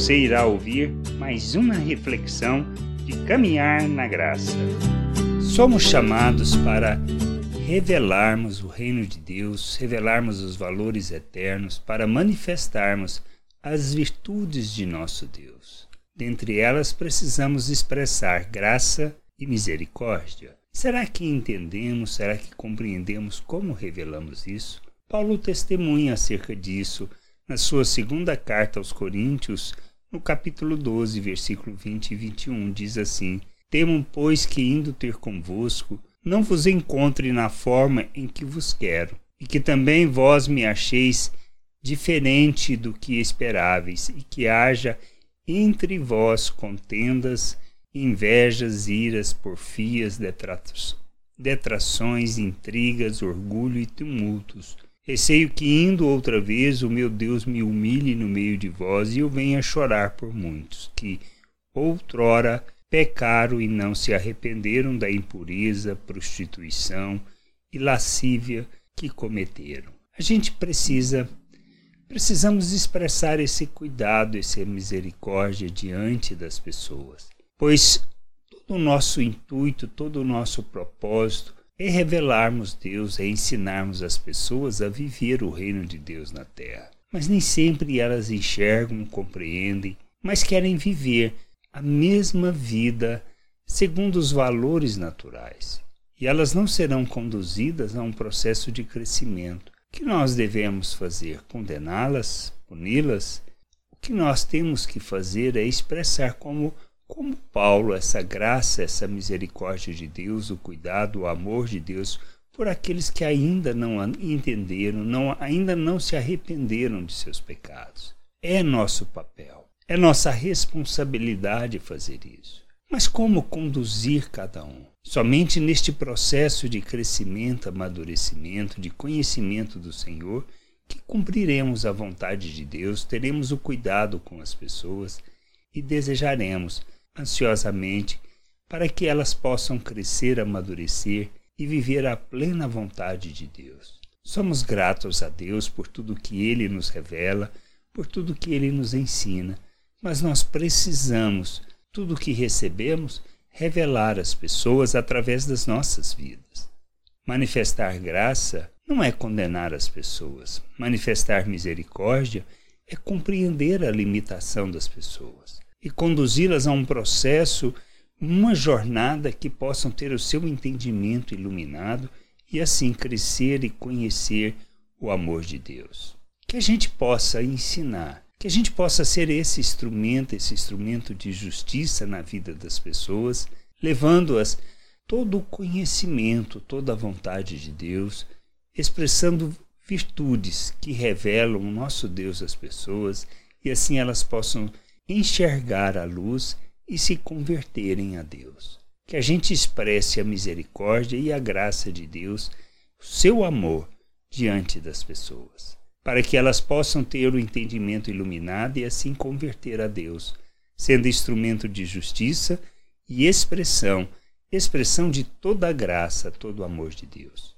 você irá ouvir mais uma reflexão de caminhar na graça. Somos chamados para revelarmos o reino de Deus, revelarmos os valores eternos, para manifestarmos as virtudes de nosso Deus. Dentre elas, precisamos expressar graça e misericórdia. Será que entendemos, será que compreendemos como revelamos isso? Paulo testemunha acerca disso na sua segunda carta aos Coríntios, no capítulo 12, versículo 20 e 21, diz assim: Temo, pois, que indo ter convosco, não vos encontre na forma em que vos quero, e que também vós me acheis diferente do que esperáveis, e que haja entre vós contendas, invejas, iras, porfias, detrações, intrigas, orgulho e tumultos Receio que, indo outra vez, o meu Deus me humilhe no meio de vós e eu venha chorar por muitos, que outrora pecaram e não se arrependeram da impureza, prostituição e lascívia que cometeram. A gente precisa, precisamos expressar esse cuidado, essa misericórdia diante das pessoas, pois todo o nosso intuito, todo o nosso propósito é revelarmos Deus, é ensinarmos as pessoas a viver o reino de Deus na terra. Mas nem sempre elas enxergam, compreendem, mas querem viver a mesma vida segundo os valores naturais. E elas não serão conduzidas a um processo de crescimento. O que nós devemos fazer? Condená-las? Puni-las? O que nós temos que fazer é expressar como como Paulo, essa graça, essa misericórdia de Deus, o cuidado, o amor de Deus por aqueles que ainda não entenderam, não, ainda não se arrependeram de seus pecados. É nosso papel, é nossa responsabilidade fazer isso. Mas como conduzir cada um? Somente neste processo de crescimento, amadurecimento, de conhecimento do Senhor, que cumpriremos a vontade de Deus, teremos o cuidado com as pessoas e desejaremos ansiosamente para que elas possam crescer, amadurecer e viver a plena vontade de Deus. Somos gratos a Deus por tudo que Ele nos revela, por tudo que Ele nos ensina, mas nós precisamos, tudo que recebemos, revelar às pessoas através das nossas vidas. Manifestar graça não é condenar as pessoas. Manifestar misericórdia é compreender a limitação das pessoas e conduzi-las a um processo, uma jornada que possam ter o seu entendimento iluminado e assim crescer e conhecer o amor de Deus. Que a gente possa ensinar, que a gente possa ser esse instrumento, esse instrumento de justiça na vida das pessoas, levando-as todo o conhecimento, toda a vontade de Deus, expressando virtudes que revelam o nosso Deus às pessoas e assim elas possam enxergar a luz e se converterem a Deus. Que a gente expresse a misericórdia e a graça de Deus, o seu amor diante das pessoas, para que elas possam ter o entendimento iluminado e assim converter a Deus, sendo instrumento de justiça e expressão, expressão de toda a graça, todo o amor de Deus,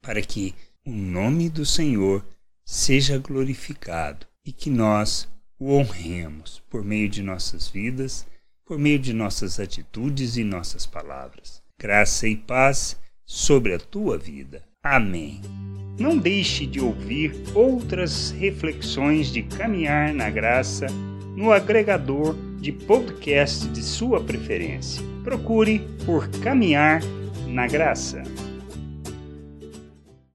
para que o nome do Senhor seja glorificado e que nós o honremos por meio de nossas vidas, por meio de nossas atitudes e nossas palavras. Graça e paz sobre a tua vida. Amém. Não deixe de ouvir outras reflexões de caminhar na graça no agregador de podcast de sua preferência. Procure por Caminhar na Graça.